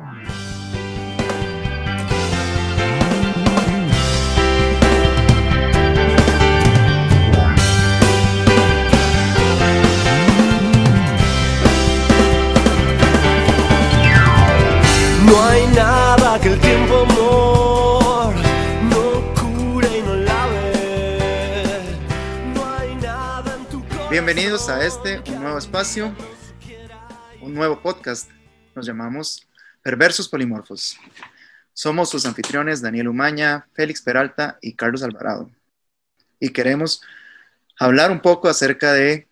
No hay nada que el tiempo amor no cure y no lave. No hay nada. Bienvenidos a este, un nuevo espacio, un nuevo podcast. Nos llamamos Perversos Polimorfos. Somos sus anfitriones Daniel Umaña, Félix Peralta y Carlos Alvarado. Y queremos hablar un poco acerca de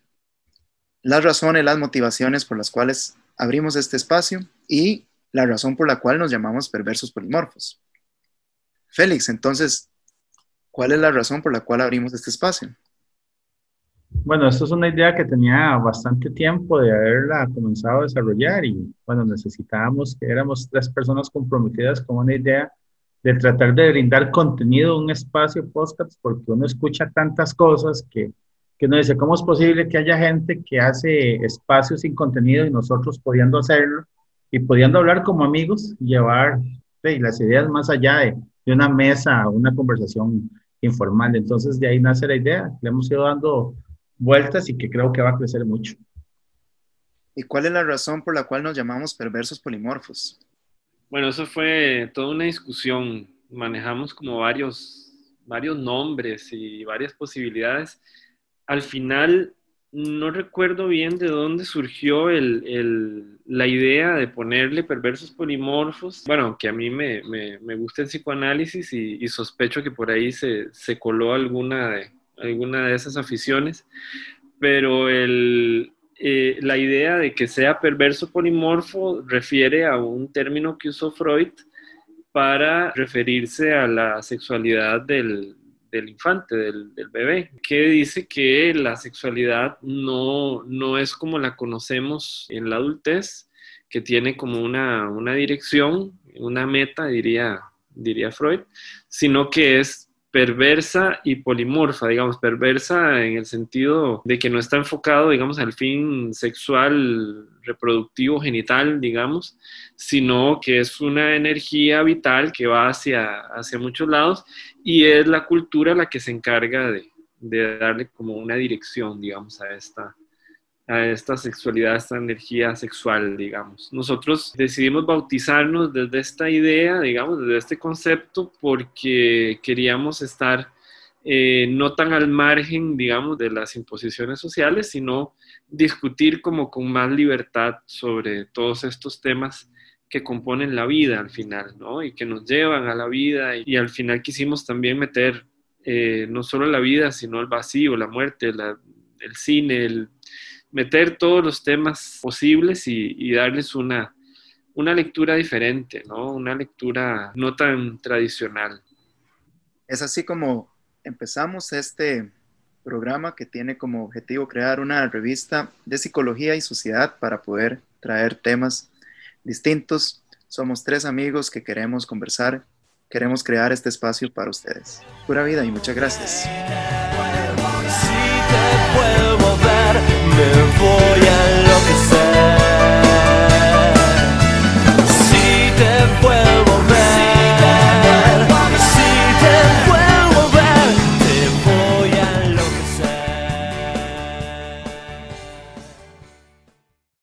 las razones, las motivaciones por las cuales abrimos este espacio y la razón por la cual nos llamamos Perversos Polimorfos. Félix, entonces, ¿cuál es la razón por la cual abrimos este espacio? Bueno, esto es una idea que tenía bastante tiempo de haberla comenzado a desarrollar y bueno, necesitábamos que éramos tres personas comprometidas con una idea de tratar de brindar contenido, un espacio podcast, porque uno escucha tantas cosas que, que uno dice, ¿cómo es posible que haya gente que hace espacios sin contenido y nosotros pudiendo hacerlo y pudiendo hablar como amigos, llevar sí, las ideas más allá de, de una mesa, una conversación informal? Entonces de ahí nace la idea, le hemos ido dando vueltas y que creo que va a crecer mucho. ¿Y cuál es la razón por la cual nos llamamos Perversos Polimorfos? Bueno, eso fue toda una discusión. Manejamos como varios, varios nombres y varias posibilidades. Al final, no recuerdo bien de dónde surgió el, el, la idea de ponerle perversos polimorfos. Bueno, que a mí me, me, me gusta el psicoanálisis y, y, sospecho que por ahí se, se coló alguna de, alguna de esas aficiones, pero el, eh, la idea de que sea perverso polimorfo refiere a un término que usó Freud para referirse a la sexualidad del, del infante, del, del, bebé, que dice que la sexualidad no, no es como la conocemos en la adultez, que tiene como una, una dirección, una meta, diría, diría Freud, sino que es perversa y polimorfa, digamos, perversa en el sentido de que no está enfocado, digamos, al fin sexual, reproductivo, genital, digamos, sino que es una energía vital que va hacia, hacia muchos lados y es la cultura la que se encarga de, de darle como una dirección, digamos, a esta, a esta sexualidad, a esta energía sexual, digamos. Nosotros decidimos bautizarnos desde esta idea, digamos, desde este concepto, porque queríamos estar eh, no tan al margen, digamos, de las imposiciones sociales, sino discutir como con más libertad sobre todos estos temas que componen la vida al final, ¿no? Y que nos llevan a la vida y, al final quisimos también meter eh, no solo la vida, sino el vacío, la muerte, la, el cine, el meter todos los temas posibles y, y darles una, una lectura diferente, ¿no? Una lectura no tan tradicional. Es así como empezamos este programa que tiene como objetivo crear una revista de psicología y sociedad para poder traer temas distintos. Somos tres amigos que queremos conversar, queremos crear este espacio para ustedes. Pura vida y muchas gracias. Me voy a